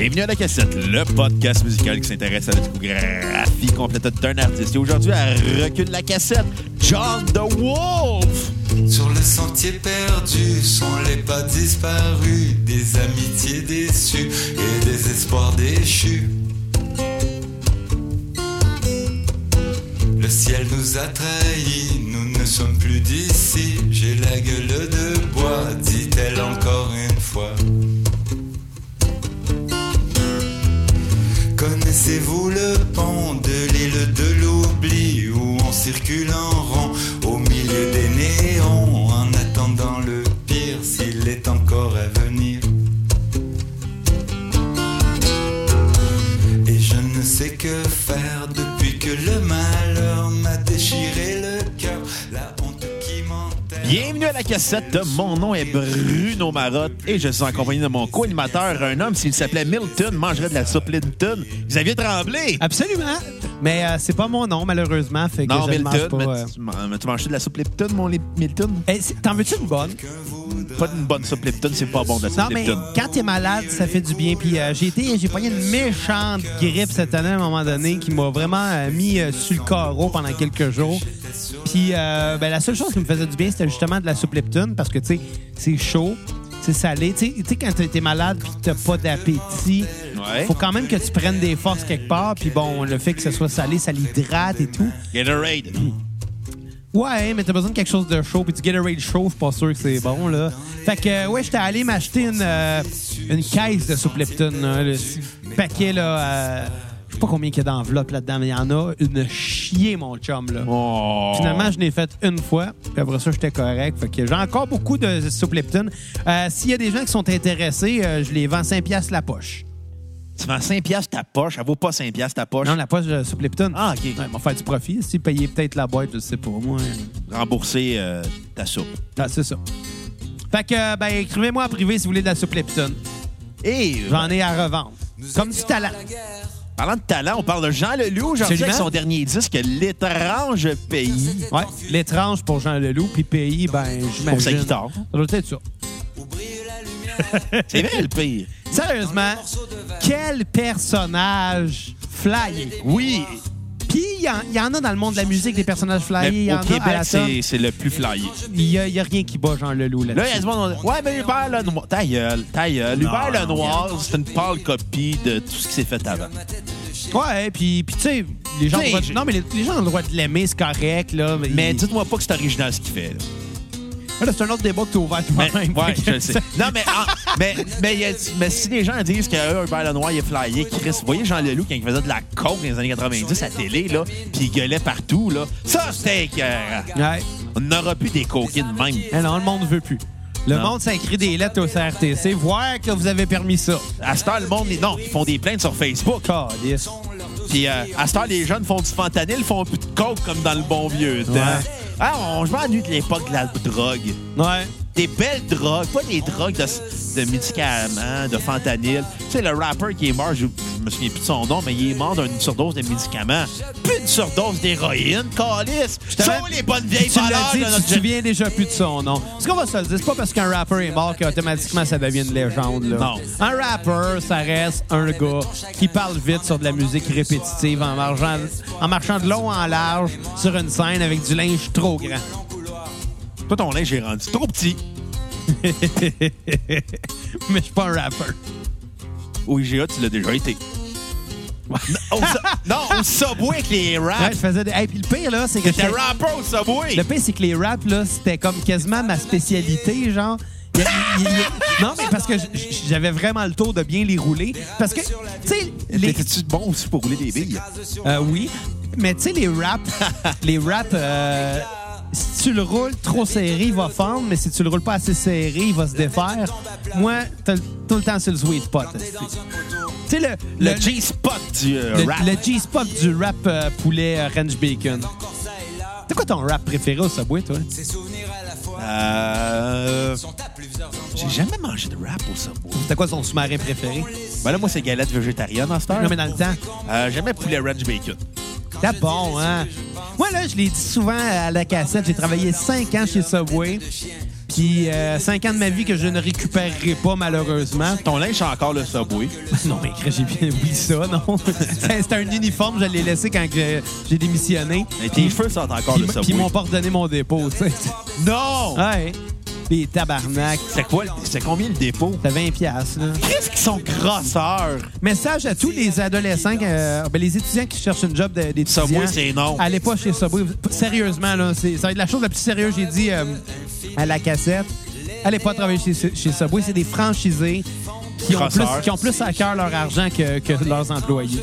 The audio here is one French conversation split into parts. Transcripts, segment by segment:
Bienvenue à la cassette, le podcast musical qui s'intéresse à la discographie complète d'un artiste. Et aujourd'hui, à recul la cassette, John the Wolf. Sur le sentier perdu sont les pas disparus, des amitiés déçues et des espoirs déchus. Le ciel nous a trahis, nous ne sommes plus d'ici. J'ai la gueule de bois, dit-elle encore Connaissez-vous le pont de l'île de l'oubli où on circule en rond au milieu des néons en attendant le pire s'il est encore à venir. Et je ne sais que faire depuis que le Bienvenue à la cassette, mon nom est Bruno Marotte et je suis en compagnie de mon co-animateur, un homme, s'il s'appelait Milton, mangerait de la soupe Linton, Xavier Tremblay. Absolument. Mais euh, c'est pas mon nom, malheureusement. Fait que Non, je le mange Milton, pas. mais euh. tu, tu manges de la soupe Lipton, mon Lip- Milton? Eh, T'en veux-tu une bonne? Pas une bonne soupe Lipton, c'est pas bon de la soupe Non, mais Lipton. quand t'es malade, ça fait du bien. Puis euh, j'ai été, j'ai pogné une méchante grippe cette année à un moment donné qui m'a vraiment mis sur le carreau pendant quelques jours. Puis euh, ben, la seule chose qui me faisait du bien, c'était justement de la soupe Lipton parce que, tu sais, c'est chaud, c'est salé. Tu sais- quand t'es malade puis que t'as pas d'appétit, Ouais. faut quand même que tu prennes des forces quelque part. Puis bon, le fait que ce soit salé, ça l'hydrate et tout. Gatorade. Ouais, mais t'as besoin de quelque chose de chaud. Puis du Gatorade chaud, je suis pas sûr que c'est bon, là. Fait que, euh, ouais, j'étais allé m'acheter une, euh, une caisse de soupe Lipton. là, le paquet, là. euh, je sais pas combien il y a d'enveloppes là-dedans, mais il y en a une chier, mon chum, là. Oh. Finalement, je l'ai fait une fois, puis après ça, j'étais correct. Fait que j'ai encore beaucoup de soupe Lipton. Euh, S'il y a des gens qui sont intéressés, euh, je les vends 5 piastres la poche. Tu vends 5 piastres ta poche, elle vaut pas 5 piastres ta poche. Non, la poche de soupe Lipton. Ah, OK. Ouais, ils vont faire du profit. Si payer peut-être la boîte, je sais pas, moi. Rembourser euh, ta soupe. Ah, c'est ça. Fait que, euh, ben, écrivez-moi en privé si vous voulez de la soupe Lipton. Et J'en ai à revendre. Comme du talent. parlant de talent, on parle de Jean Leloup aujourd'hui Absolument. avec son dernier disque, L'étrange pays. Ouais. L'étrange pour Jean Leloup, puis pays, ben, j'imagine. Pour sa guitare. Ça doit être ça. C'est vrai le pire. Sérieusement, quel personnage flyé? Oui, Puis, il y, en- y en a dans le monde de la musique, des personnages flyés. Mais en au à Québec, c'est le plus flyé. Il y a, rien qui bat Jean Leloup Là, il y a du monde Ouais, mais Hubert Lenoir. Ta gueule, ta gueule. Hubert Lenoir, c'est une pâle copie de tout ce qui s'est fait avant. Ouais, puis, puis tu sais, les gens, droit non, mais les, les gens ont le droit de l'aimer, c'est correct, là. Mais, Mais il- dites-moi pas que c'est original ce qu'il fait. là. Là, c'est un autre débat que tu as ouvert toi-même. ouais, je le sais. Non, mais, en- mais, mais, il y a- mais si les gens disent que euh, Hubert Lenoir il est flyé, Chris, vous voyez Jean Leloup quand il faisait de la coke dans les années 90 à la télé, là, puis il gueulait partout, là. Ça, c'était écœurant. Ouais. On n'aura plus des coquines même. Eh non, le monde veut plus. Le Non. monde s'écrit des lettres au CRTC, voir que vous avez permis ça. À cette heure, le monde, non, ils font des plaintes sur Facebook. Calice. Puis euh, à cette heure, les jeunes font du fentanyl, ils font plus de coke comme dans le bon vieux temps. Ouais. Ah, on, je m'ennuie de l'époque de la drogue. Ouais. Des belles drogues, pas des drogues de, de médicaments, de fentanyl. Tu sais, le rapper qui est mort, je, je me souviens plus de son nom, mais il est mort d'une surdose de médicaments. Plus une surdose d'héroïne, calice. T'avais- les bonnes vieilles Tu l'as valeurs dit, de tu te souviens déjà plus de son nom. Parce qu'on va se le dire, c'est pas parce qu'un rapper est mort qu'automatiquement ça devient une légende. Là. Non. Un rapper, ça reste un gars qui parle vite sur de la musique répétitive en marchant, en marchant de long en large sur une scène avec du linge trop grand. Toi, ton linge est rendu trop petit. Mais je suis pas un rapper. Au IGA, tu l'as déjà été. non, au, Su- non, au Subway avec les Ouais, raps. je faisais des... Hey, puis le pire, là, c'est que... T'étais rapper au Subway. Le pire, c'est que les raps, là, c'était comme quasiment ma spécialité, genre. Il il il Non, mais parce que j'avais vraiment le tour de bien les rouler. Parce que, tu sais, les. T'étais-tu bon aussi pour rouler des billes? Euh, oui. Mais tu sais, les raps, les raps, euh, si tu le roules trop serré, il va fendre, mais si tu le roules pas assez serré, il va se défaire. Moi, tout le temps sur le sweet spot. Tu sais, le, Le le, G-spot du euh, le- rap. le G-spot du rap euh, poulet euh, ranch bacon. C'est quoi ton rap préféré au Subway, toi? Euh, J'ai jamais mangé de rap au Subway. C'était quoi ton sous-marin préféré? Ben là, moi, c'est galette végétarienne en cette heure. Non, mais dans le temps. Euh, J'aimais poulet ranch bacon. C'était bon, hein? Moi, là, je l'ai dit souvent à la cassette, j'ai travaillé cinq ans chez Subway. Puis euh, cinq ans de ma vie que je ne récupérerai pas, malheureusement. Ton linge, c'est encore le Subway. Non, mais j'ai bien oublié ça, non? C'était un uniforme, je l'ai laissé quand j'ai démissionné. Mais tes cheveux sont encore Puis le puis ils Subway. m'ont pas redonné mon dépôt, tu sais. Non! Ouais. Les tabarnak. C'est quoi? le- C'est combien le dépôt? C'était 20 piastres, là. Qu'est-ce qu'ils sont grosseurs? Message à tous les adolescents, euh, ben, les étudiants qui cherchent une job d'étudiant. Subway, c'est non. Allez pas chez Subway. Sérieusement, là, c'est- ça va être la chose la plus sérieuse j'ai dit euh, à la cassette. Allez pas travailler chez, chez Subway. C'est des franchisés qui ont, plus, Crosseurs. qui ont plus à cœur leur argent que, que leurs employés.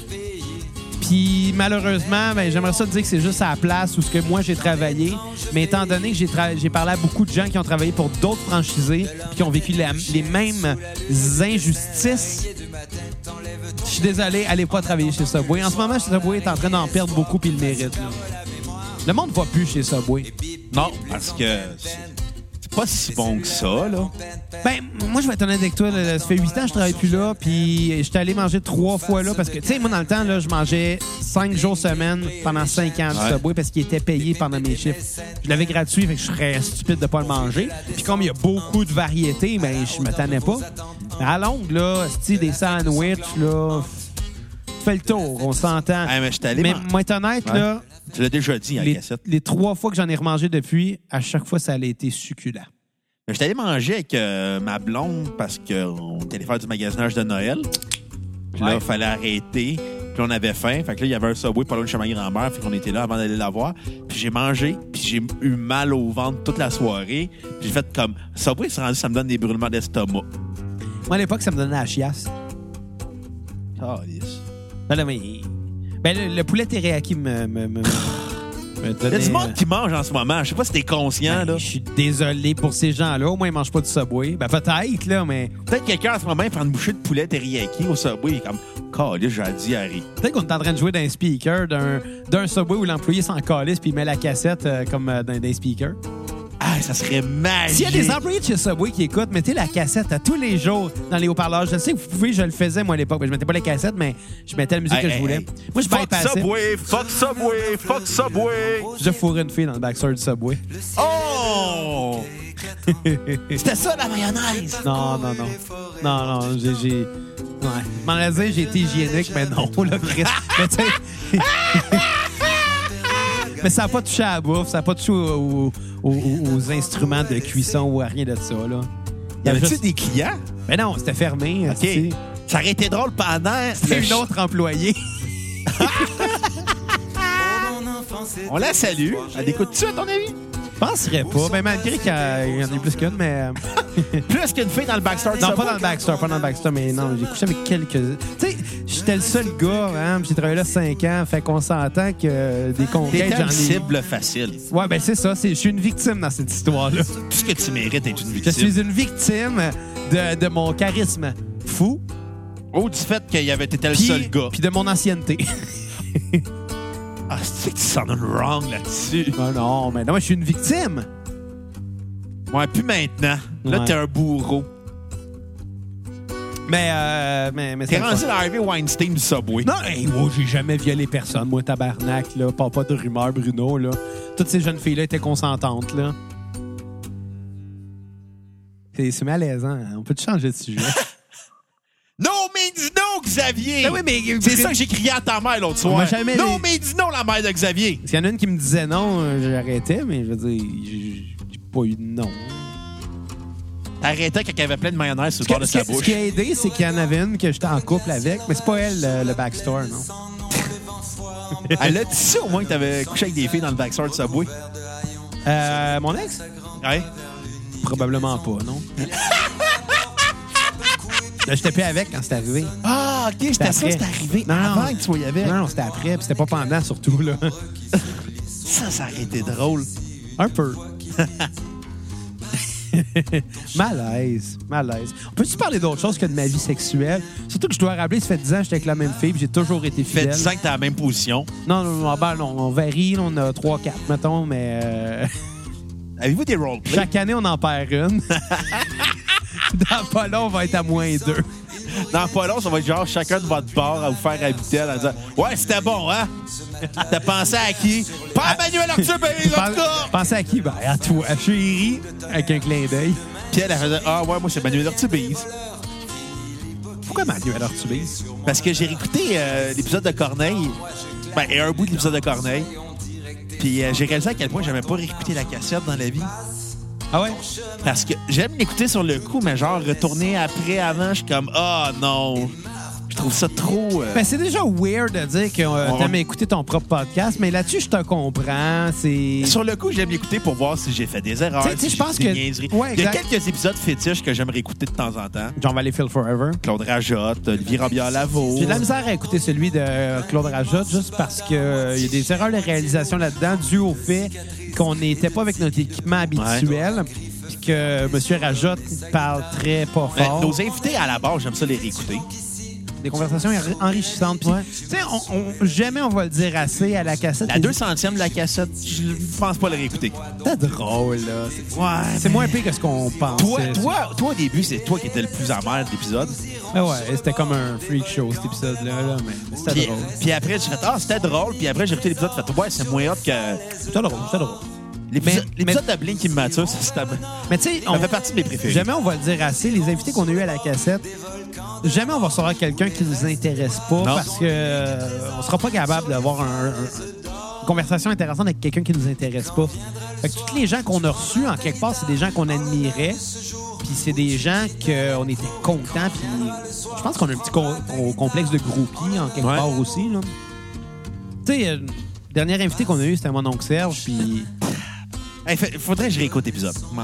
Puis malheureusement, ben, j'aimerais ça te dire que c'est juste à la place où ce que moi j'ai travaillé. Mais étant donné que j'ai parlé à beaucoup de gens qui ont travaillé pour d'autres franchisés qui ont vécu les mêmes injustices, je suis désolé, allez pas travailler chez Subway. En ce moment, Subway est en train d'en perdre beaucoup puis il le mérite. Le monde va plus chez Subway. Non, parce que pas si bon que ça, là. Ben, moi, je vais être honnête avec toi. là, ça fait huit ans que je travaille plus là, puis j'étais allé manger trois fois là parce que, tu sais, moi, dans le temps, là, je mangeais cinq jours semaine pendant cinq ans du Ouais. Subway parce qu'il était payé pendant mes chiffres. Je l'avais gratuit, fait que je serais stupide de pas le manger. Puis comme il y a beaucoup de variétés, ben, je me tannais pas. Mais à longue, là, style des sandwichs, là, tu fais le tour, on s'entend. Mais je suis allé Mais moi, être honnête, Ouais. là, Tu l'as déjà dit à la les, cassette? les trois fois que j'en ai remangé depuis, à chaque fois, ça a été succulent. Je suis allé manger avec euh, ma blonde parce qu'on était allé faire du magasinage de Noël. Puis là, Ouais. il fallait arrêter. Puis on avait faim. Fait que là, il y avait un Subway pas loin de chez ma grand-mère. Fait qu'on était là avant d'aller la voir. Puis j'ai mangé. Puis j'ai eu mal au ventre toute la soirée. Puis j'ai fait comme... Subway, c'est rendu, ça me donne des brûlements d'estomac. Moi, à l'époque, ça me donnait la chiasse. Calice. Ben, là, mais. Ben, le, le poulet teriyaki me. me, me, me Il y a donnait, du monde euh, qui mange en ce moment. Je sais pas si t'es conscient, ben, là. Je suis désolé pour ces gens-là. Au moins, ils mangent pas du Subway. Ben, peut-être, là, mais Peut-être quelqu'un en ce moment il prend une bouchée de poulet teriyaki au Subway. Il est comme... Calice, j'ai la diarrhée. peut-être qu'on est en train de jouer d'un speaker, d'un d'un Subway où l'employé s'en calisse puis il met la cassette euh, comme euh, dans des speakers. Ah, ça serait magique. S'il y a des employés de chez Subway qui écoutent, mettez la cassette à tous les jours dans les haut-parleurs. Je sais que vous pouvez, je le faisais, moi, à l'époque. Je mettais pas les cassettes, mais je mettais la musique Hey, que je voulais. hey. Moi, je Fuck. Subway, fuck Subway, fuck Subway. J'ai fourré une fille dans le backstore du Subway. Oh! C'était ça, la mayonnaise? Non, non, non. Non, non, j'ai. Ouais. M'en j'ai été hygiénique, mais non, là, Chris. mais tu sais. mais ça n'a pas touché à la bouffe, ça n'a pas touché aux, aux- aux- aux instruments de cuisson ou à rien de ça, là. Y avait-tu juste- des clients? Mais non, c'était fermé. OK. tu sais. Ça aurait été drôle pendant. C'était une autre employée. On la salue. Elle écoute-tu, à ton avis? Je penserais pas. Ben, malgré qu'il y a- il y en a plus qu'une, mais. euh, Plus qu'une fille dans le backstore Non, Subway? pas dans le backstore, pas dans le backstore, mais non, j'ai couché avec quelques. Tu sais, j'étais le seul gars, hein, puis j'ai travaillé là 5 ans, fait qu'on s'entend que des conquêtes, T'étais j'en une ai. cible facile. Ouais, ben c'est ça, c'est- je suis une victime dans cette histoire-là. Tout ce que tu mérites est une Je victime. suis une victime de, de mon charisme fou, Oh, du fait qu'il y avait été le puis seul gars. puis de mon ancienneté. Ah, c'est que tu s'en donnes wrong là-dessus. non, non, mais non, je suis une victime. Ouais, plus maintenant. Là, Ouais. t'es un bourreau. Mais, euh, mais, mais T'es c'est le rendu fun. dans Harvey Weinstein du Subway. Non, hey, wow, j'ai jamais violé personne, moi, tabarnak, là. Pas, pas de rumeur, Bruno, là. Toutes ces jeunes filles-là étaient consentantes, là. C'est c'est malaisant. hein. On peut-tu changer de sujet? Non, mais dis non, Xavier! Ben oui, mais- C'est ça que j'ai crié à ta mère l'autre soir. m'a jamais Non, mais dis non, la mère de Xavier! S'il y en a une qui me disait non, euh, j'arrêtais, mais je veux dire, j'ai j'ai pas eu de non. T'arrêtais quand il y avait plein de mayonnaise sur le bord de ce sa qui- ce bouche. qui a aidé, c'est qu'il y en avait une que j'étais en couple avec, mais c'est pas elle, le, le backstore, non. Elle a dit ça au moins que t'avais couché avec des filles dans le backstore du Subway. Euh, mon ex? Ouais. Probablement pas, non. Là, J'étais plus avec quand c'est arrivé. Ah, OK, c'était ça, après. c'était arrivé Non, non. avant que tu sois avec. Non, non, c'était après, puis c'était pas pendant surtout, là. Ça, ça aurait été drôle. Un peu. malaise, malaise. On peut-tu parler d'autre chose que de ma vie sexuelle? Surtout que je dois rappeler, ça fait 10 ans que j'étais avec la même fille, puis j'ai toujours été Fait fidèle. 10 ans que t'es à la même position. Non, non, non, ben non, on varie, on a 3, 4, mettons, mais euh, Avez-vous des roleplays? chaque année, on en perd une. Dans pas long, on va être à moins 2. Dans pas long, ça va être genre chacun de votre bord à vous faire habiter en disant Ouais, c'était bon, hein? T'as pensé à qui? Pas à Manuel Arthur-Base, en tout cas! Pensez à qui? Ben, à toi, à chérie, avec un clin d'œil. Puis elle, elle faisait Ah, ouais, moi, c'est Manuel Arthur-Base. Pourquoi Manuel Artubise? Parce que j'ai réécouté euh, l'épisode de Corneille. Ben, et un bout de l'épisode de Corneille. Puis euh, j'ai réalisé à quel point j'aimais pas réécouter la cassette dans la vie. Ah ouais? Parce que j'aime l'écouter sur le coup, mais genre retourner après, avant, je suis comme Ah non. Je trouve ça trop. euh, Ben, c'est déjà weird de dire que euh, Ouais. t'aimes écouter ton propre podcast, mais là-dessus, je te comprends. C'est. Sur le coup, j'aime l'écouter pour voir si j'ai fait des erreurs. Si je pense que-. Ouais, Il y a quelques épisodes fétiches que j'aimerais écouter de temps en temps. John Valleyfield Forever. Claude Rajotte, Olivier Robillard-Lavo. J'ai de la misère à écouter celui de Claude Rajotte juste parce qu'il y a des erreurs de réalisation là-dedans dues au fait qu'on n'était pas avec notre équipement habituel. Puis que M. Rajotte parle très pas Mais fort. nos invités, à la base, j'aime ça les réécouter. Des conversations enri- enrichissantes. Puis, tu sais, on, on- jamais on va le dire assez à la cassette. La mais 200e de la cassette, je pense pas le réécouter. C'est drôle, là. C'est- Ouais. C'est moins pire que ce qu'on pense. Toi, toi, toi, au début, c'est toi qui étais le plus amer de l'épisode. Mais ouais, c'était comme un freak show, cet épisode-là. là, mais mais c'était drôle. puis après, j'ai fait Ah, c'était drôle. Puis après, j'ai écouté l'épisode, j'ai fait Ouais, c'est moins hot que. C'était drôle, c'était drôle. L'épisode Mais- l'épisode de Blink qui me mature, ça, c'était- Mais tu sais, on- fait partie de mes préférés. jamais on va le dire assez. Les invités qu'on a eu à la cassette, jamais on va recevoir quelqu'un qui nous intéresse pas Non. parce que euh, on sera pas capable d'avoir un- un- une conversation intéressante avec quelqu'un qui nous intéresse pas. Fait que tous les gens qu'on a reçus, en quelque part, c'est des gens qu'on admirait. Puis c'est des gens qu'on était contents. Puis je pense qu'on a un petit co- co- complexe de groupie en quelque Ouais. part aussi. Tu sais, euh, le dernier invité qu'on a eu, c'était mon oncle Serge. Puis Hey, fait- faudrait que je réécoute l'épisode. Ouais,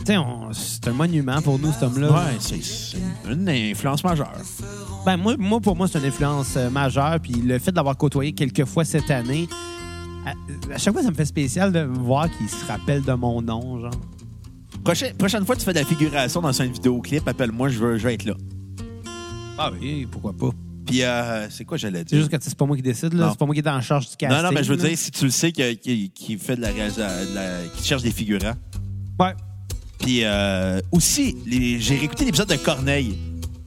tu sais, on- c'est un monument pour nous, cet homme-là. Ouais, c'est c'est une influence majeure. Ben, moi, moi, pour moi, c'est une influence euh, majeure. Puis le fait de l'avoir côtoyé quelques fois cette année, à, à chaque fois, ça me fait spécial de voir qu'il se rappelle de mon nom, genre. Prochaine, prochaine fois que tu fais de la figuration dans un vidéoclip, appelle-moi, je veux, je veux être là. Ah oui, pourquoi pas. Puis, euh, c'est quoi j'allais C'est dire? juste que c'est pas moi qui décide, là. C'est pas moi qui est en charge du casting. Non, non, mais je veux là. dire, si tu le sais qu'il fait de la, de la- qu'il cherche des figurants. Ouais. Puis euh, aussi, j'ai réécouté l'épisode de Corneille.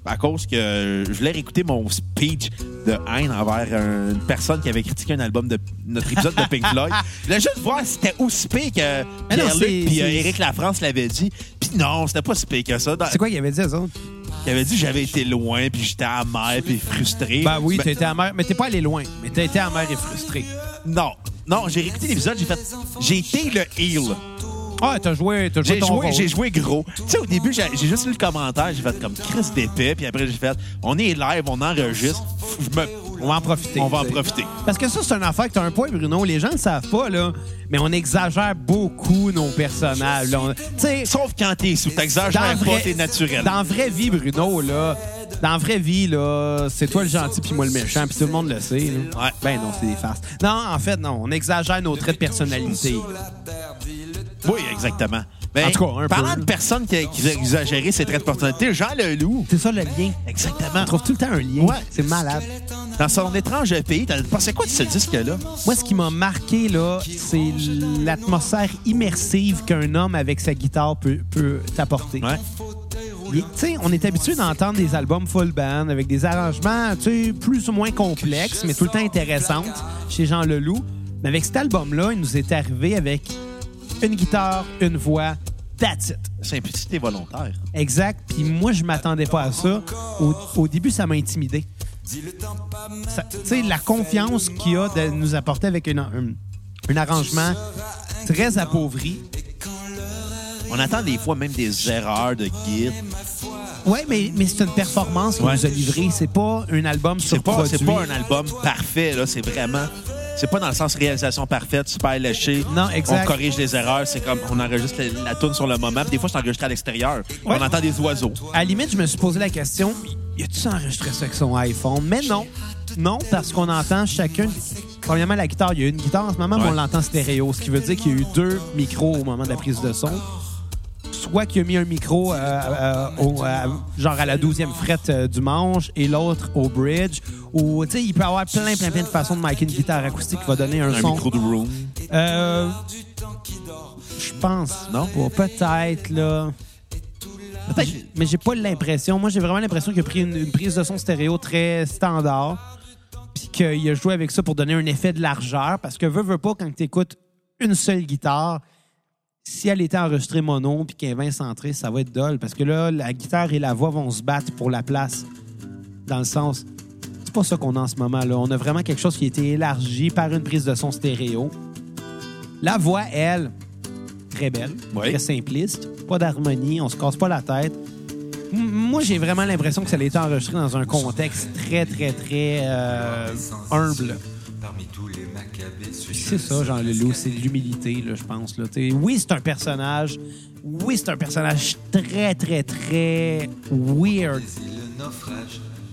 À cause que je voulais réécouter mon speech de haine envers une personne qui avait critiqué un album de notre épisode de Pink Floyd. Je voulais juste voir si c'était aussi pire que Pierre-Luc c'est- puis euh, c'est- Éric Lafrance l'avait dit. Puis non, c'était pas si pire que ça. Dans- C'est quoi qu'il avait dit, eux autres? Il avait dit que j'avais été loin, puis j'étais amer, puis frustré. Ben oui, t'as été amer. Mais t'es pas allé loin. Mais t'as été amer et frustré. Non, non, j'ai réécouté l'épisode, j'ai fait... J'ai été le heel. Ah, t'as joué, t'as joué J'ai ton joué, rôle. j'ai joué gros. Tu sais, au début, j'ai j'ai juste lu le commentaire, j'ai fait comme Chris d'épais, puis après, j'ai fait on est live, on enregistre, je me- On va en profiter. on va en tu profiter. Parce que ça, c'est une affaire que t'as un point, Bruno. Les gens ne le savent pas, là. Mais on exagère beaucoup nos personnages. là. On- Tu sais, Sauf quand t'es sous, t'exagères Dans pas, vrai- t'es naturel. Dans la vraie vie, Bruno, là, dans la vraie vie, là, c'est toi le gentil puis moi le méchant, puis tout le monde le sait. là. Ouais. Ben non, c'est des farces. Non, en fait, non, on exagère nos traits de personnalité. Oui, exactement. Ben, En tout cas, un parlant peu. de personnes qui, qui exagéraient ses traits de personnalité, Jean Leloup. C'est ça le lien. Exactement. On trouve tout le temps un lien. Ouais. C'est malade. Dans son étrange pays, t'as pensé quoi de ce disque-là? Moi, ce qui m'a marqué, là, c'est l'atmosphère immersive qu'un homme avec sa guitare peut, peut t'apporter. Ouais. Tu sais, on est habitué d'entendre des albums full band avec des arrangements, tu sais, plus ou moins complexes, mais tout le temps intéressantes chez Jean Leloup. Mais avec cet album-là, il nous est arrivé avec une guitare, une voix, that's it. Simplicité volontaire. Exact. Puis moi, je m'attendais pas à ça. Au, au début, ça m'a intimidé. Tu sais, la confiance qu'il a de nous apporter avec une- un, un arrangement très appauvri. On attend des fois même des erreurs de guide. Ouais, mais, mais c'est une performance qu'il Ouais. nous a livrée. C'est pas un album C'est pas, surproduit. c'est pas un album parfait, là. C'est vraiment. C'est pas dans le sens réalisation parfaite, super léché. Non, exact. On corrige les erreurs. C'est comme on enregistre la, la tune sur le moment. Des fois, c'est enregistré à l'extérieur. Ouais. On entend des oiseaux. À la limite, je me suis posé la question y a-tu enregistré ça avec son iPhone? Mais non. Non, parce qu'on entend chacun. Premièrement, la guitare, il y a une guitare en ce moment, mais on l'entend stéréo, ce qui veut dire qu'il y a eu deux micros au moment de la prise de son. Soit qu'il a mis un micro euh, euh, au, euh, genre à la 12e frette euh, du manche et l'autre au bridge. Ou, tu sais, il peut y avoir plein, plein, plein de façons de micer une guitare acoustique qui va donner un, Un son. micro de room. Euh, je pense. Non? Peut-être, là. Mais j'ai pas l'impression. Moi, j'ai vraiment l'impression qu'il a pris une, prise de son stéréo très standard. Puis qu'il a joué avec ça pour donner un effet de largeur, parce que veux, veux pas, quand tu écoutes une seule guitare, si elle était enregistrée mono puis qu'elle est 20 centrée, ça va être dole, parce que là, la guitare et la voix vont se battre pour la place. Dans le sens, c'est pas ça qu'on a en ce moment. là. On a vraiment quelque chose qui a été élargi par une prise de son stéréo. La voix, elle, très belle, Oui. très simpliste, pas d'harmonie, on se casse pas la tête. M- Moi, j'ai vraiment l'impression que ça a été enregistré dans un contexte très, très, très euh, humble. C'est ça, Jean Leloup, c'est l'humilité, là, je pense. Là. Oui, c'est un personnage. Oui, c'est un personnage très, très, très weird.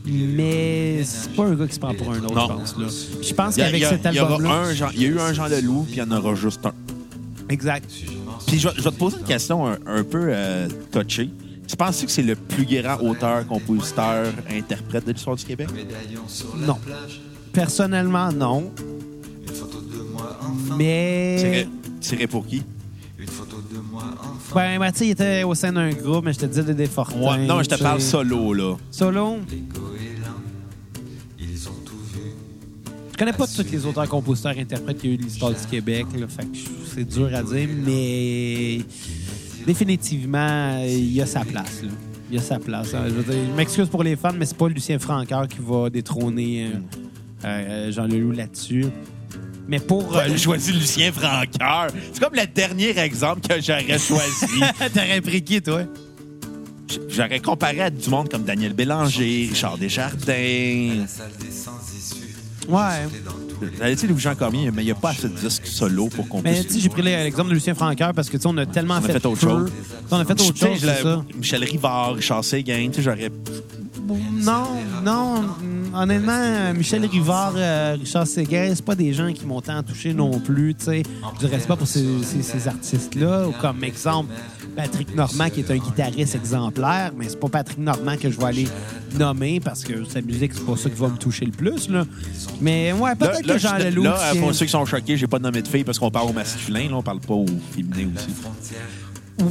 Mais c'est pas un gars qui se prend pour un autre, Non. je pense. Là. Je qu'avec cet album-là. Jean- il y a eu un Jean Leloup, puis il y en aura juste un. Exact. Puis je vais, je vais te poser une question un, un peu euh, touchée. Tu penses que c'est le plus grand auteur, compositeur, interprète de l'histoire du Québec? Non. Personnellement, non. Une photo de moi enfant. Mais. Tirait pour qui? Une photo de moi enfant. Ben, ben, tu sais, il était au sein d'un groupe, mais je te disais des Fortins. Ouais, non, je te parle solo, là. Solo? Les goélands, ils ont tout vu. Je connais pas tous les auteurs, compositeurs, interprètes qu'il y a eu de l'histoire du Québec. Là, fait que je- c'est dur à dire, mais définitivement, il y a sa place. là. Il y a sa place. hein. Je, veux dire, je m'excuse pour les fans, mais c'est pas Lucien Francoeur qui va détrôner euh, euh, Jean Leloup là-dessus. Mais pour... euh, J'ai choisi Lucien Francoeur. C'est comme le dernier exemple que j'aurais choisi. T'aurais pris qui, toi? J'aurais comparé à du monde comme Daniel Bélanger, Richard Desjardins. La salle des sans-issue. Ouais. Dans dire Louis-Jean Cormier, mais il n'y a pas assez de disques solo pour qu'on Mais puisse... tu sais, j'ai pris l'exemple de Lucien Francoeur parce que, tu sais, on a tellement On a fait, fait autre chose. On a fait autre chose, l'ai- ça. Michel Rivard, Richard Séguin, tu sais, j'aurais... Non, non. Honnêtement, Michel Rivard, euh, Richard Séguin, c'est pas des gens qui m'ont tant touché non plus. tu sais. Du respect pour ces, ces- ces artistes-là. Ou Comme exemple, Patrick Normand, qui est un guitariste exemplaire, mais c'est pas Patrick Normand que je vais aller nommer parce que sa musique, c'est pas ça qui va me toucher le plus. Là. Mais ouais, Là, peut-être là, que Jean je- Leloup. là, tient- pour ceux qui sont choqués, j'ai pas nommé de filles parce qu'on parle au masculin, là, on parle pas au féminin aussi.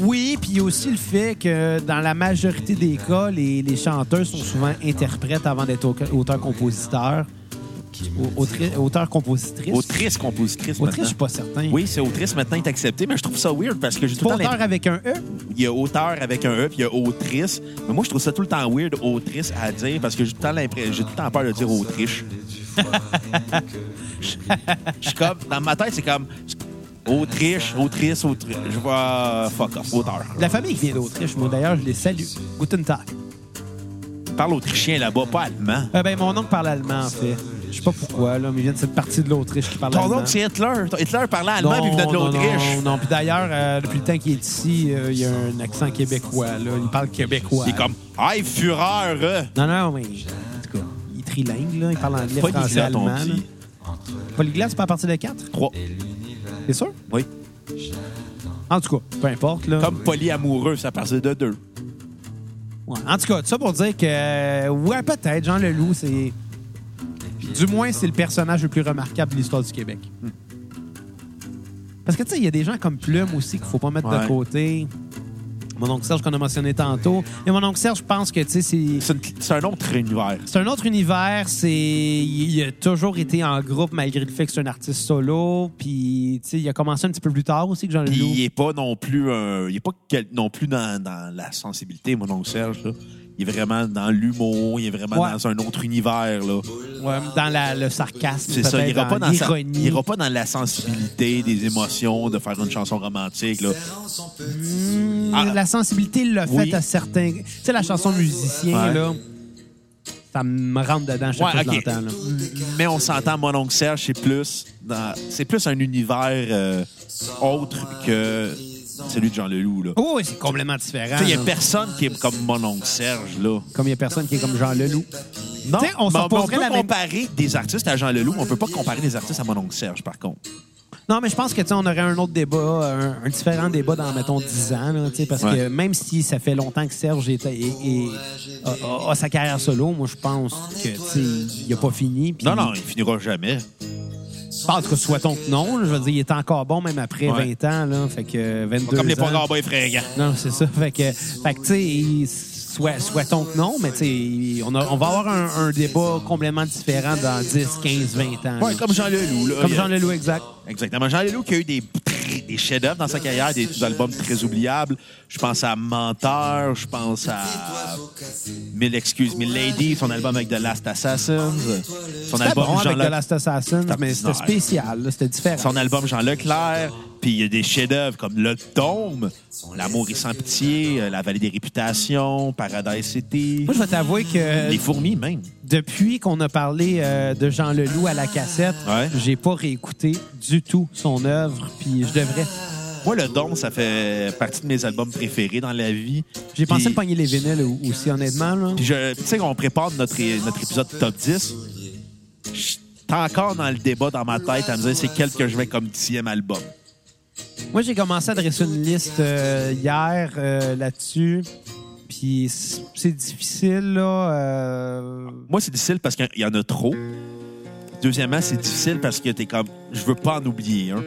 Oui, puis aussi le fait que dans la majorité des cas, les, les chanteurs sont souvent interprètes avant d'être au- auteurs-compositeurs. Au- autri- Auteurs-compositrices. Autrice, je suis pas certain. Oui, c'est autrice, maintenant, est accepté, mais je trouve ça weird parce que j'ai tout le temps auteur avec un E? Il y a auteur avec un E, puis il y a autrice. Mais moi, je trouve ça tout le temps weird, autrice, à dire, parce que j'ai tout tout le temps peur de dire Autriche. Je suis comme, dans ma tête, c'est comme Autriche, autrice, autrice. Je vois fuck off, auteur. La famille qui vient d'Autriche, moi d'ailleurs, je les salue. Guten Tag. Parle autrichien là-bas, pas allemand. Euh, ben, mon oncle parle allemand, en fait. Je sais pas pourquoi, là, mais il vient de cette partie de l'Autriche qui parle Ton allemand. oncle, c'est Hitler. Hitler parlait allemand, puis il venait de non, l'Autriche. Non, non. Puis d'ailleurs, euh, depuis le temps qu'il est ici, euh, il y a un accent québécois. Là. Il parle québécois. Il est comme, hey, fureur! euh. Non, non, mais en tout cas, il est trilingue, là. Il parle anglais, Pas français, allemand. petit. là. Polyglotte, c'est pas à partir de 4? Trois. C'est sûr? Oui. En tout cas, peu importe, là. Comme polyamoureux, ça partait de deux. Ouais. En tout cas, tout ça pour dire que, euh, ouais, peut-être, Jean Leloup, c'est. Du moins, c'est le personnage le plus remarquable de l'histoire du Québec. Hmm. Parce que, tu sais, il y a des gens comme Plume aussi qu'il faut pas mettre de côté. Mon oncle Serge qu'on a mentionné tantôt. Mais mon oncle Serge, je pense que, tu sais, c'est. C'est un autre univers. C'est un autre univers. C'est il a toujours été en groupe malgré le fait que c'est un artiste solo. Puis tu sais, il a commencé un petit peu plus tard aussi que Jean Puis il est pas non plus il est pas non plus dans, dans la sensibilité, mon oncle Serge. là. Il est vraiment dans l'humour, il est vraiment Ouais. dans un autre univir. Là. Ouais, dans la- le sarcasme, C'est ça, il peut-être ira pas dans sa- l'ironie. il ira pas dans la sensibilité des émotions de faire une chanson romantique. Là. Hmm, Ah. La sensibilité il l'a fait Oui. à certains. Tu sais, la chanson musicien, Ouais. là, ça me rentre dedans chaque fois que je l'entends. Mais on s'entend, mon oncle Serge, c'est plus dans, c'est plus un univers euh, autre que celui de Jean Leloup. Là. Oh, oui, c'est complètement différent. Tu sais, Il y a là. personne qui est comme mon oncle Serge. Là. Comme il y a personne qui est comme Jean Leloup. Non, on mais on, peut la même- comparer des artistes à Jean Leloup. On peut pas comparer des artistes à mon oncle Serge, par contre. Non, mais je pense que tu sais, on aurait un autre débat, un, un différent débat dans, mettons, 10 ans. Là, tu sais, parce Ouais. que même si ça fait longtemps que Serge est, est- est- a, a- a sa carrière solo, moi, je pense que tu sais, il n'a pas fini. puis- Non, non, il finira jamais. En tout cas, souhaitons que non. Je veux dire, il est encore bon même après Ouais. 20 ans. Là, fait que 22 Comme les. Pogarbas effrayants. Non, c'est ça. Fait que, fait que tu sais, soit, souhaitons que non, mais tu sais, on, a- on va avoir un, un débat complètement différent dans 10, 15, 20 ans. Ouais, comme Jean Leloup. Là. Comme a- Jean Leloup, exact. Exactement. Jean Leloup qui a eu des, des chefs-d'œuvre dans sa carrière, des albums très oubliables. Je pense à Menteur, je pense à Mille excuses, Mille Ladies, son album avec The Last Assassins, son album bon Jean avec The Last Assassin, mais c'était spécial, c'était différent. son album Jean Leclerc, puis il y a des chefs-d'œuvre comme Le Dôme, L'amour est sans pitié, La vallée des réputations, Paradise City, Moi, je vais t'avouer que Les fourmis même. Depuis qu'on a parlé euh, de Jean Leloup à la cassette, Ouais. j'ai pas réécouté du tout son œuvre, puis je devrais. Moi, Le Dôme, ça fait partie de mes albums préférés dans la vie. J'ai pensé Puis- me pogner les vinyles au- aussi, honnêtement. Là. Puis, je- tu sais, on prépare notre, notre épisode top 10. J'étais encore dans le débat dans ma tête à me dire c'est quel que je vais comme dixième album. Moi, j'ai commencé à dresser une liste euh, hier euh, là-dessus. Puis c'est difficile, là. euh, Moi, c'est difficile parce qu'il y en a trop. Deuxièmement, c'est difficile parce que t'es comme, je veux pas en oublier un.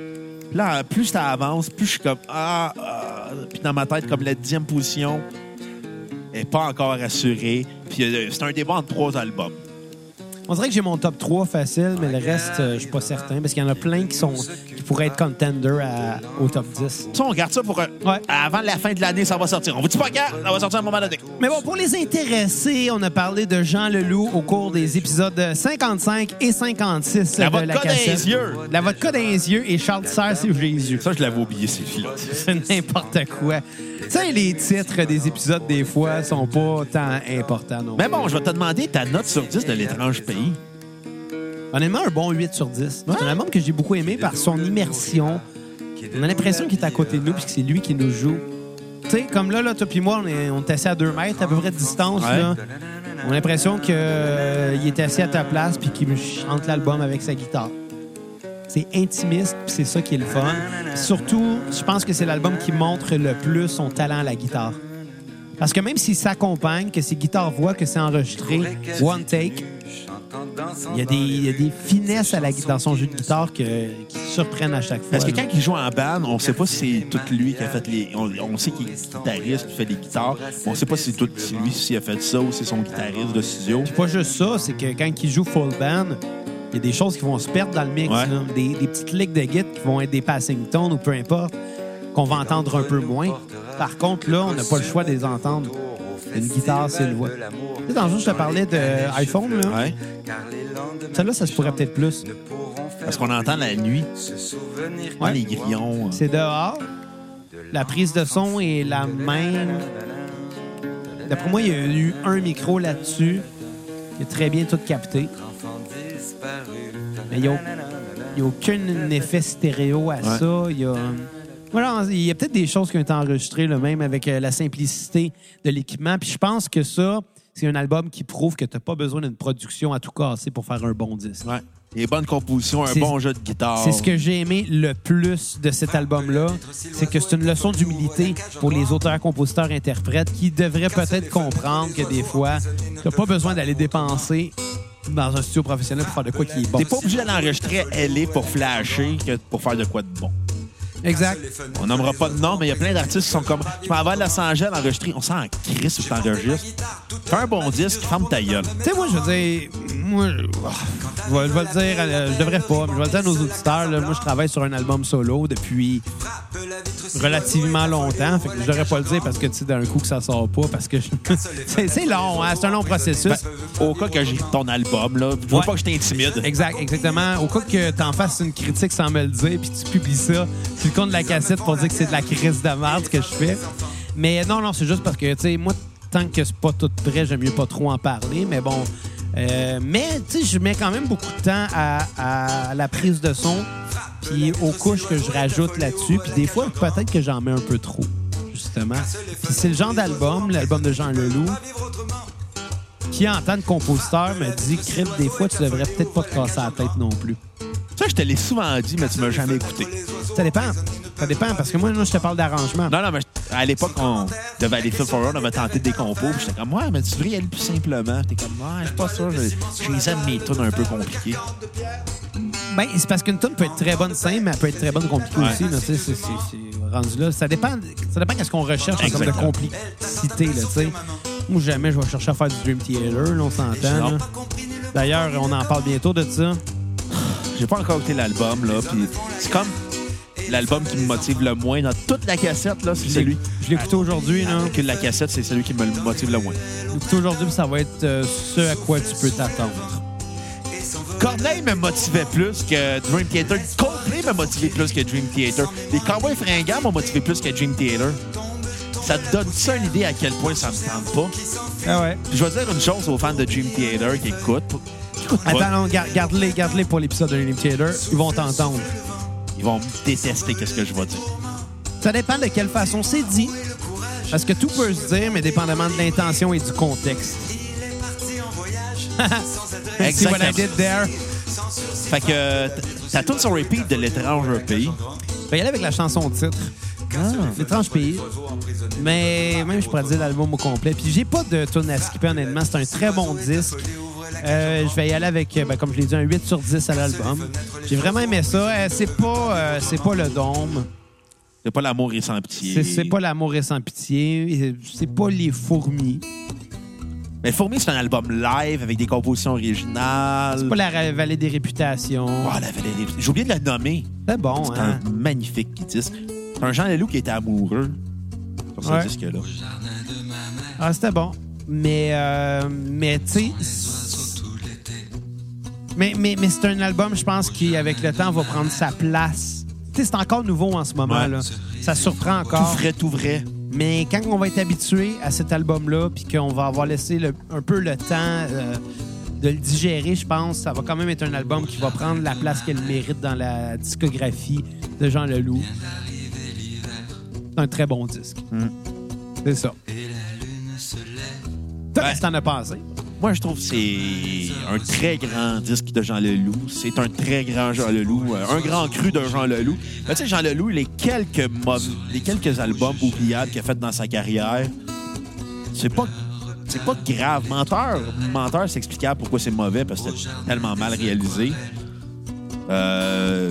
Là, plus ça avance, plus je suis comme, ah, ah. Puis dans ma tête, comme la dixième position est pas encore assurée. Puis euh, c'est un débat entre trois albums. On dirait que j'ai mon top 3 facile, mais le reste, euh, je suis pas certain. Parce qu'il y en a plein qui sont pourraient être contender à- au top 10. Ça, on garde ça pour. euh, Ouais. Avant la fin de l'année, ça va sortir. On vous dit pas quand, ça va sortir à un moment donné. Mais bon, pour les intéressés, on a parlé de Jean Leloup au cours des épisodes 55 et 56 La de la vodka dans cassette. les yeux. La vodka dans les yeux et Charles Serre, c'est Jésus. Ça, je l'avais oublié, ces filles-là. C'est n'importe quoi. Tu sais, les titres des épisodes, des fois, sont pas tant importants. non Mais bon, je vais te demander ta note sur 10 de l'étrange pays. Honnêtement, un bon 8 sur 10. C'est un album que j'ai beaucoup aimé par son immersion. On a l'impression qu'il est à côté de nous puis que c'est lui qui nous joue. Tu sais, comme là, là toi puis moi, on est, on est assis à 2 mètres, à peu près de distance. Ouais. Là. On a l'impression qu'il est assis à ta place puis qu'il chante l'album avec sa guitare. C'est intimiste, puis c'est ça qui est le fun. Surtout, je pense que c'est l'album qui montre le plus son talent à la guitare. Parce que même s'il s'accompagne, que ses guitares voient que c'est enregistré, one take, il y, a des, il y a des finesses à la, dans son jeu de guitare que- qui surprennent à chaque fois. Parce que quand il joue en band, on sait pas si c'est tout lui qui a fait les. On, on sait qu'il est guitariste qui fait les guitares. On sait pas si c'est tout si lui qui a fait ça ou si c'est son guitariste de studio. Puis pas juste ça, c'est que quand il joue full band, il y a des choses qui vont se perdre dans le mix. Ouais. là. Des, des petites licks de guitare qui vont être des passing tones ou peu importe, qu'on va entendre un peu moins. Par contre, là, on n'a pas le choix de les entendre. Une guitare, c'est le voix. Tu sais, dans le jour, je te parlais de iPhone, là. Ouais. Celle-là, ça se pourrait peut-être plus. Parce qu'on entend la nuit, Ouais. les grillons. euh. C'est dehors. La prise de son est la même. D'après moi, il y a eu un micro là-dessus qui a très bien tout capté. Mais il n'y a aucun effet stéréo à ça. Il y a, voilà, il y a peut-être des choses qui ont été enregistrées, là, même avec euh, la simplicité de l'équipement. Puis je pense que ça, c'est un album qui prouve que tu n'as pas besoin d'une production à tout casser pour faire un bon disque. Ouais. Des bonnes compositions, un bon jeu de guitare. C'est ce que j'ai aimé le plus de cet album-là. C'est que c'est une leçon d'humilité pour les auteurs, compositeurs, interprètes qui devraient peut-être comprendre que des fois, t'as pas besoin d'aller dépenser dans un studio professionnel pour faire de quoi qui est bon. T'es pas obligé d'aller enregistrer LA pour flasher que pour faire de quoi de bon. Exact. On nommera pas de nom, mais il y a plein d'artistes qui sont comme Je m'en vais à Los Angeles enregistrer. On s'en crisse où t'enregistres. Fais un bon disque, ferme ta gueule. Tu sais, moi, je veux dire, moi, je, vais, je vais le dire, euh, je devrais pas, mais je vais le dire à nos auditeurs. là, moi, je travaille sur un album solo depuis relativement longtemps. Fait que je devrais pas le dire parce que, tu sais, d'un coup que ça sort pas, parce que je- c'est c'est long, hein, c'est un long processus. Au cas que j'ai ton album, là, je veux Ouais. pas que je t'intimide. Exact, exactement. Au cas que t'en fasses une critique sans me le dire, puis tu publies ça sur le compte de la cassette pour dire que c'est de la crise de merde que je fais. Mais non, non, c'est juste parce que, tu sais, moi, tant que c'est pas tout prêt, j'aime mieux pas trop en parler. Mais bon, euh, mais, tu sais, je mets quand même beaucoup de temps à, la prise de son, puis aux couches que je rajoute là-dessus. Puis des fois, peut-être que j'en mets un peu trop, justement. C'est le genre d'album, l'album de Jean Leloup, qui, en tant que compositeur, me dit, Crip, des fois, tu devrais peut-être pas te casser la tête non plus. Ça, je te l'ai souvent dit, mais tu m'as jamais écouté. Ça dépend. Ça dépend, parce que moi, moi je te parle d'arrangement. Non, non, mais à l'époque, on devait aller Feel Forward, on avait tenté des compos, puis j'étais comme, ouais, mais tu devrais y aller plus simplement. T'es comme, ouais, je suis pas sûr, je, je les aime mes tunes un peu compliquées. Ben, c'est parce qu'une tune peut être très bonne simple, mais elle peut être très bonne compliquée Ouais. aussi. là, c'est- c'est- c'est rendu là. Ça dépend, ça dépend de ce qu'on recherche en termes de complicité. Là, tu sais. Moi, jamais je vais chercher à faire du Dream Theater, là, on s'entend. Là. D'ailleurs, on en parle bientôt de ça. J'ai pas encore écouté l'album, là. Puis c'est comme l'album qui me motive le moins dans toute la cassette, là. C'est celui. Je l'ai écouté aujourd'hui, là. Que la cassette, c'est celui qui me motive le moins. Je l'ai écouté aujourd'hui, ça va être euh, ce à quoi tu peux t'attendre. Corneille me motivait plus que Dream Theater. Coldplay m'a motivé plus que Dream Theater. Les Cowboys fringants m'ont motivé plus que Dream Theater. Ça te donne ça une idée à quel point ça me tente pas? Ah ouais. Puis je vais dire une chose aux fans de Dream Theater qui écoutent. Qui écoutent pas. Attends, non, gar- garde-les, garde-les pour l'épisode de Dream Theater. Ils vont t'entendre. Ils vont me détester qu'est-ce que je vais dire. Ça dépend de quelle façon c'est dit. Parce que tout peut se dire, mais dépendamment de l'intention et du contexte. See what I did there? Fait que t- ta tune sur repeat de l'étrange pays. Je vais y aller avec la chanson titre. L'étrange pays. Mais même, je pourrais dire l'album au complet. Puis j'ai pas de tune à skipper, honnêtement. C'est un très bon disque. Euh, je vais y aller avec, ben, comme je l'ai dit, un 8 sur 10 à l'album. J'ai vraiment aimé ça. Euh, c'est pas, euh, c'est pas le dôme. C'est pas l'amour et sans pitié. C'est, pas l'amour et sans pitié. C'est pas les fourmis. Mais Fourmi, c'est un album live avec des compositions originales. C'est pas la vallée des réputations. Oh, la vallée des- J'ai oublié de la nommer. C'est bon, C'est hein? un magnifique disque. C'est un Jean Leloup qui était amoureux sur ce Ouais. disque-là. Ah, c'était bon. Mais, euh, mais tu sais. Mais, mais, mais c'est un album, je pense, qui, avec le temps, va prendre sa place. Tu sais, c'est encore nouveau en ce moment. Ouais. là. Ça surprend Tout encore. frais, tout vrai. Mais quand on va être habitué à cet album-là, puis qu'on va avoir laissé le- un peu le temps euh, de le digérer, je pense, ça va quand même être un album qui va prendre la place qu'elle mérite dans la discographie de Jean Leloup. C'est un très bon disque. Mm. C'est ça. Toi, qu'est-ce que t'en as pensé? Moi, je trouve que c'est un très grand disque de Jean Leloup. C'est un très grand Jean Leloup. euh, Un grand cru de Jean Leloup. Mais tu sais, Jean Leloup, les quelques, les quelques albums oubliables qu'il a fait dans sa carrière, c'est pas... C'est pas grave. Menteur, menteur, c'est explicable pourquoi c'est mauvais parce que c'est tellement mal réalisé. Euh,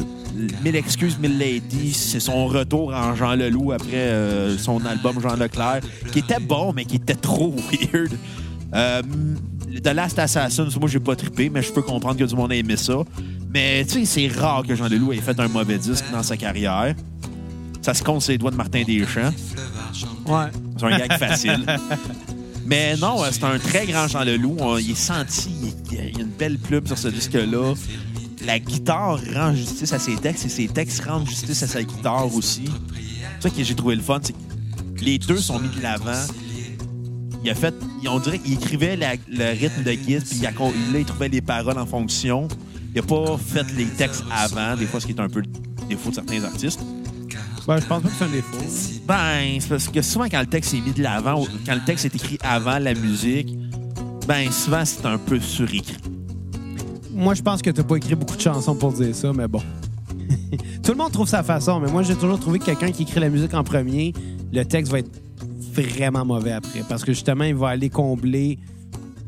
mille excuses, mille ladies, c'est son retour en Jean Leloup après euh, son album Jean Leclerc, qui était bon, mais qui était trop weird. The Last Assassin, moi, j'ai pas trippé, mais je peux comprendre que du monde a aimé ça. Mais tu sais, c'est rare que Jean Leloup ait fait un mauvais disque dans sa carrière. Ça se compte sur les doigts de Martin Deschamps. Ouais. C'est un gag facile. Mais non, euh, c'est un très grand Jean Leloup. Il est senti, il y a- il y a une belle plume sur ce disque-là. La guitare rend justice à ses textes et ses textes rendent justice à sa guitare aussi. C'est ça que j'ai trouvé le fun, c'est que les deux sont mis de l'avant. Il a fait, on dirait qu'il écrivait la- le rythme de guide, puis il, a- là, il trouvait les paroles en fonction. Il a pas fait les textes avant, des fois, ce qui est un peu le défaut de certains artistes. Ben, je pense pas que c'est un défaut. Ben, c'est parce que souvent, quand le texte est mis de l'avant, quand le texte est écrit avant la musique, ben, souvent, c'est un peu surécrit. Moi, je pense que t'as pas écrit beaucoup de chansons pour dire ça, mais bon. Tout le monde trouve sa façon, mais moi, j'ai toujours trouvé que quelqu'un qui écrit la musique en premier, le texte va être vraiment mauvais après. Parce que justement, il va aller combler.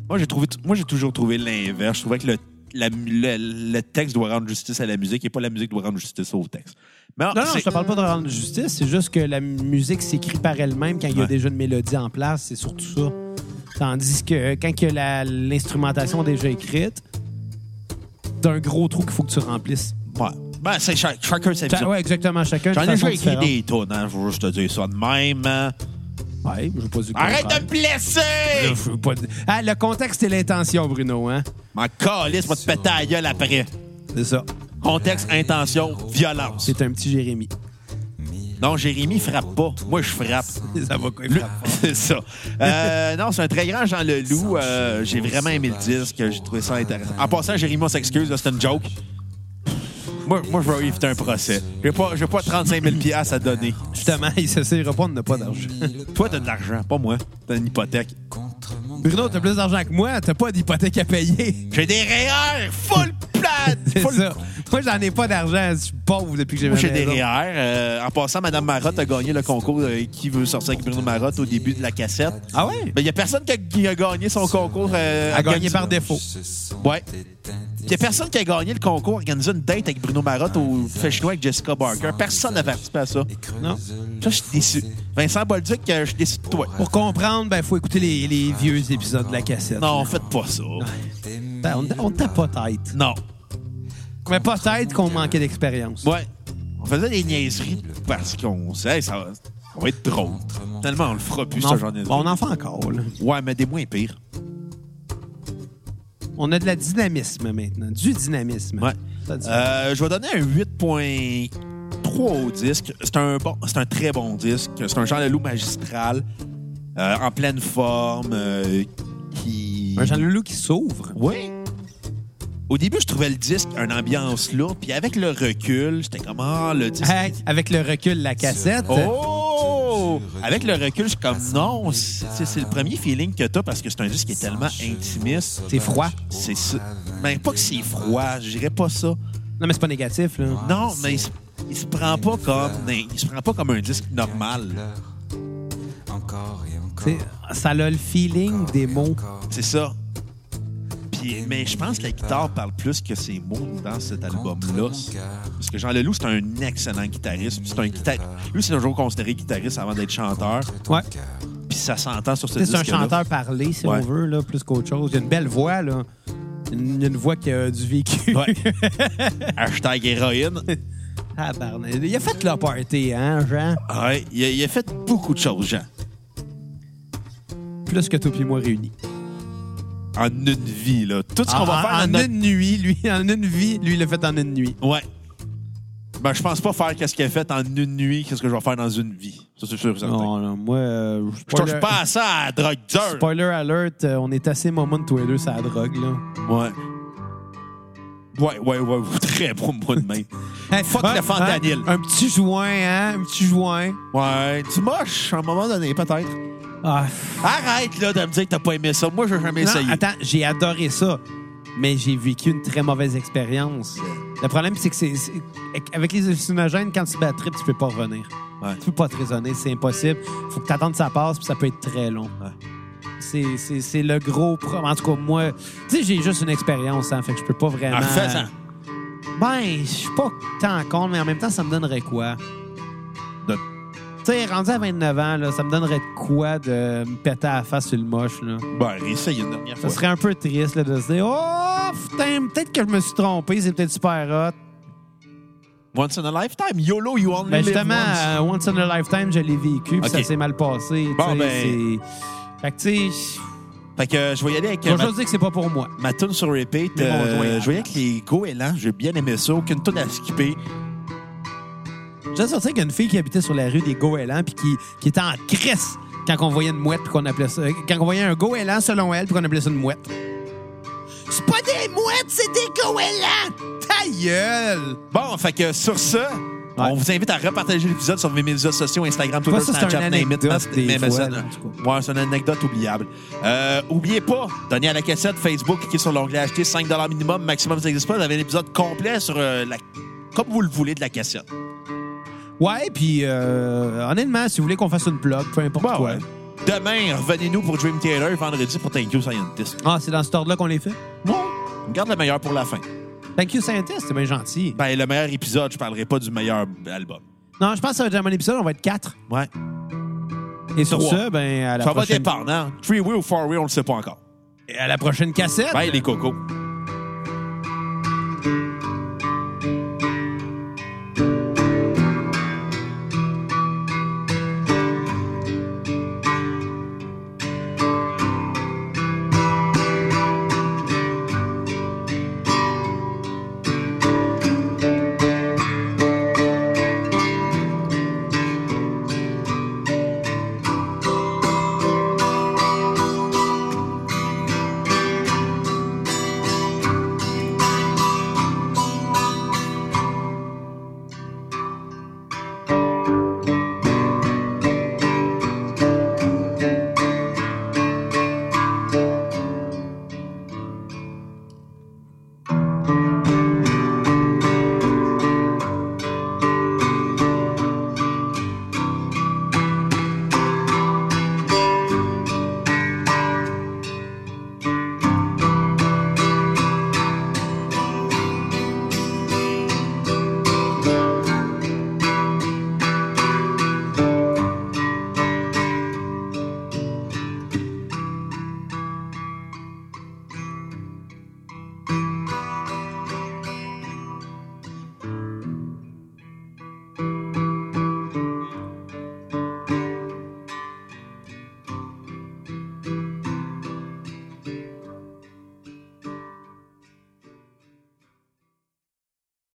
Moi, j'ai trouvé, moi, j'ai toujours trouvé l'inverse. Je trouvais que le, la- le, le texte doit rendre justice à la musique et pas la musique doit rendre justice au texte. Mais Non, non, je te parle pas de rendre justice, c'est juste que la musique s'écrit par elle-même quand il y a Ouais. déjà une mélodie en place, c'est surtout ça. Tandis que quand il y a l'instrumentation déjà écrite, t'as un gros trou qu'il faut que tu remplisses. Ouais. Ben, c'est cha- chacun sa vision. Ouais, exactement, chacun. J'en ai déjà écrit des tonnes, hein, je veux juste te dire ça de même. Ouais, je veux pas dire le Arrête contraire. de me blesser! Là, je veux pas dire- Ah, le contexte et l'intention, Bruno, hein? M'en calisse, va te péter à gueule après. C'est ça. Contexte, intention, violence. C'est un petit Jérémy. Non, Jérémy frappe pas. Moi, je frappe. Ça va quoi? C'est ça. Euh, non, c'est un très grand Jean Leloup. Euh, j'ai vraiment aimé le disque. J'ai trouvé ça intéressant. En passant, Jérémy, on s'excuse. là, C'est une joke. Moi, moi, je vais éviter un procès. J'ai pas, j'ai pas 35 000 piastres à donner. Justement, il s'essayera pas, on n'a pas d'argent. Toi, t'as de l'argent, pas moi. T'as une hypothèque. Bruno, t'as plus d'argent que moi, t'as pas d'hypothèque à payer. J'ai des REER full ça. Moi, j'en ai pas d'argent. Je suis pauvre depuis que j'ai Moi, ma j'ai des maison. REER. Euh, en passant, Mme Marotte a gagné le concours euh, Qui veut sortir avec Bruno Marotte au début de la cassette. Ah ouais? Il y a personne qui a, qui a gagné son concours. euh, À gagner organisé- par défaut. Ouais. Il y a personne qui a gagné le concours, organisé une date avec Bruno Marotte au fait chinois avec Jessica Barker. Personne n'a participé à ça. Non? Ça, je suis déçu. Vincent Bolduc, euh, je décide de toi. Pour comprendre, ben, faut écouter les, les vieux épisodes de la cassette. Non, faites pas ça. Ben, on t'a pas tête. Non. Mais peut-être qu'on manquait d'expérience. Ouais. On faisait des niaiseries parce qu'on sait, hey, ça, va- ça va être drôle. Tellement on le fera plus, ce en, genre de on en fait encore. là. Ouais, mais des moins pires. On a de la dynamisme maintenant. Du dynamisme. Ouais. Euh, je vais donner un 8.3 au disque. C'est un, bon, c'est un très bon disque. C'est un Jean Leloup magistral, euh, en pleine forme, euh, qui... Un Jean Leloup qui s'ouvre. Oui. Au début, je trouvais le disque une ambiance lourde, puis avec le recul, j'étais comme, ah, le disque... Hey, avec le recul, la cassette. Oh! Avec le recul, je suis comme, non, c'est le premier feeling que t'as parce que c'est un disque qui est tellement intimiste. C'est froid. C'est ça. Ben, pas que c'est froid, je dirais pas ça. Non, mais c'est pas négatif, là. Non, mais il se, il se prend pas comme il se prend pas comme un disque normal. Encore et encore. Ça a le feeling des mots. C'est ça. Puis, mais je pense que la guitare parle plus que ses mots dans cet album-là. Parce que Jean Leloup, c'est un excellent guitariste. C'est un guitar... Lui, c'est toujours considéré guitariste avant d'être chanteur. Ouais. Puis ça s'entend sur ce sais, C'est un disque chanteur parlé, si Ouais. on veut, là, plus qu'autre chose. Il a une belle voix, là. Une, une voix qui a du vécu. Ouais. Hashtag héroïne. ah, barnait. Il a fait le party, hein, Jean? Ouais, il a, il a fait beaucoup de choses, Jean. Plus que toi et moi réunis. En une vie, là. Tout ce qu'on va faire en, dans notre... une nuit, lui, en une vie, lui, il l'a fait en une nuit. Ouais. Ben, je pense pas faire qu'est-ce qu'il a fait en une nuit, qu'est-ce que je vais faire dans une vie. Ça, c'est sûr et certain. Non, non, moi, euh, Je touche pas à ça à la drogue dure. Spoiler alert, euh, on est assez moment de tous les deux sur la drogue, là. Ouais. Ouais, ouais, ouais, très bon moi de même. Hey, Fuck le fentanyl. hein, Un petit joint, hein? Un petit joint. Ouais, tu moche à un moment donné, peut-être. Ah, Arrête, là, de me dire que t'as pas aimé ça. Moi, j'ai jamais non, essayé. attends, j'ai adoré ça, mais j'ai vécu une très mauvaise expérience. Le problème, c'est que c'est c'est- avec les hallucinogènes, quand tu bats trip, tu peux pas revenir. Ouais. Tu peux pas te raisonner, c'est impossible. Faut que tu attendes que ça passe, puis ça peut être très long. Ouais. C'est- C'est c'est le gros problème. En tout cas, moi, tu sais, j'ai juste une expérience, hein, fait que je peux pas vraiment. Ah, fais-en. Ben, je suis pas tant con, mais en même temps, ça me donnerait quoi? De- Tu sais, rendu à 29 ans, là, ça me donnerait de quoi de me péter à la face sur le moche, là? Ben, essaye une dernière Ça fois. serait un peu triste là, de se dire Oh, putain, peut-être que je me suis trompé, c'est peut-être super hot. Once in a lifetime. YOLO, you only Ben live justement, once. euh, once in a lifetime, je l'ai vécu, puis Ok. ça s'est mal passé. tu Bon, sais, ben- c'est- Fait que, tu sais, Fait que euh, je vais y aller avec je euh, vais ma, juste dire que c'est pas pour moi. ma tune sur repeat. Mais bon, euh, je vais y aller avec les goélands. J'ai bien aimé ça. Aucune tune à skipper. J'ai sorti qu'il y a une fille qui habitait sur la rue des goélands, puis qui, qui était en crisse quand on voyait une mouette, puis qu'on appelait ça. Quand on voyait un goéland, selon elle, puis qu'on appelait ça une mouette. C'est pas des mouettes, c'est des goélands! Ta gueule! Bon, fait que sur ça, on vous invite à repartager l'épisode sur mes médias sociaux, Instagram, Twitter, Snapchat, une name it, anecdote mais- des mais- mais fois, ça, là, en tout Ouais, c'est une anecdote oubliable. Euh, oubliez pas, donnez à la cassette Facebook, cliquez sur l'onglet acheter 5 minimum, maximum ça n'existe pas. Vous avez un épisode complet sur euh, la comme vous le voulez de la cassette. Ouais, puis euh, honnêtement, si vous voulez qu'on fasse une blog, peu importe Bah quoi. ouais. Demain, revenez-nous pour Dream Theater, vendredi pour Thank You Scientist. Ah, c'est dans ce ordre-là qu'on les fait? Bon, on garde le meilleur pour la fin. Thank you, Scientist, c'est bien gentil. Ben, le meilleur épisode, je parlerai pas du meilleur album. Non, je pense que ça va être un bon épisode, on va être quatre. Ouais. Et sur Trois. ce, ben, à la Ça va prochaine... dépendre, hein? Three-way ou four-way, on le sait pas encore. à la prochaine cassette. Bye, les cocos.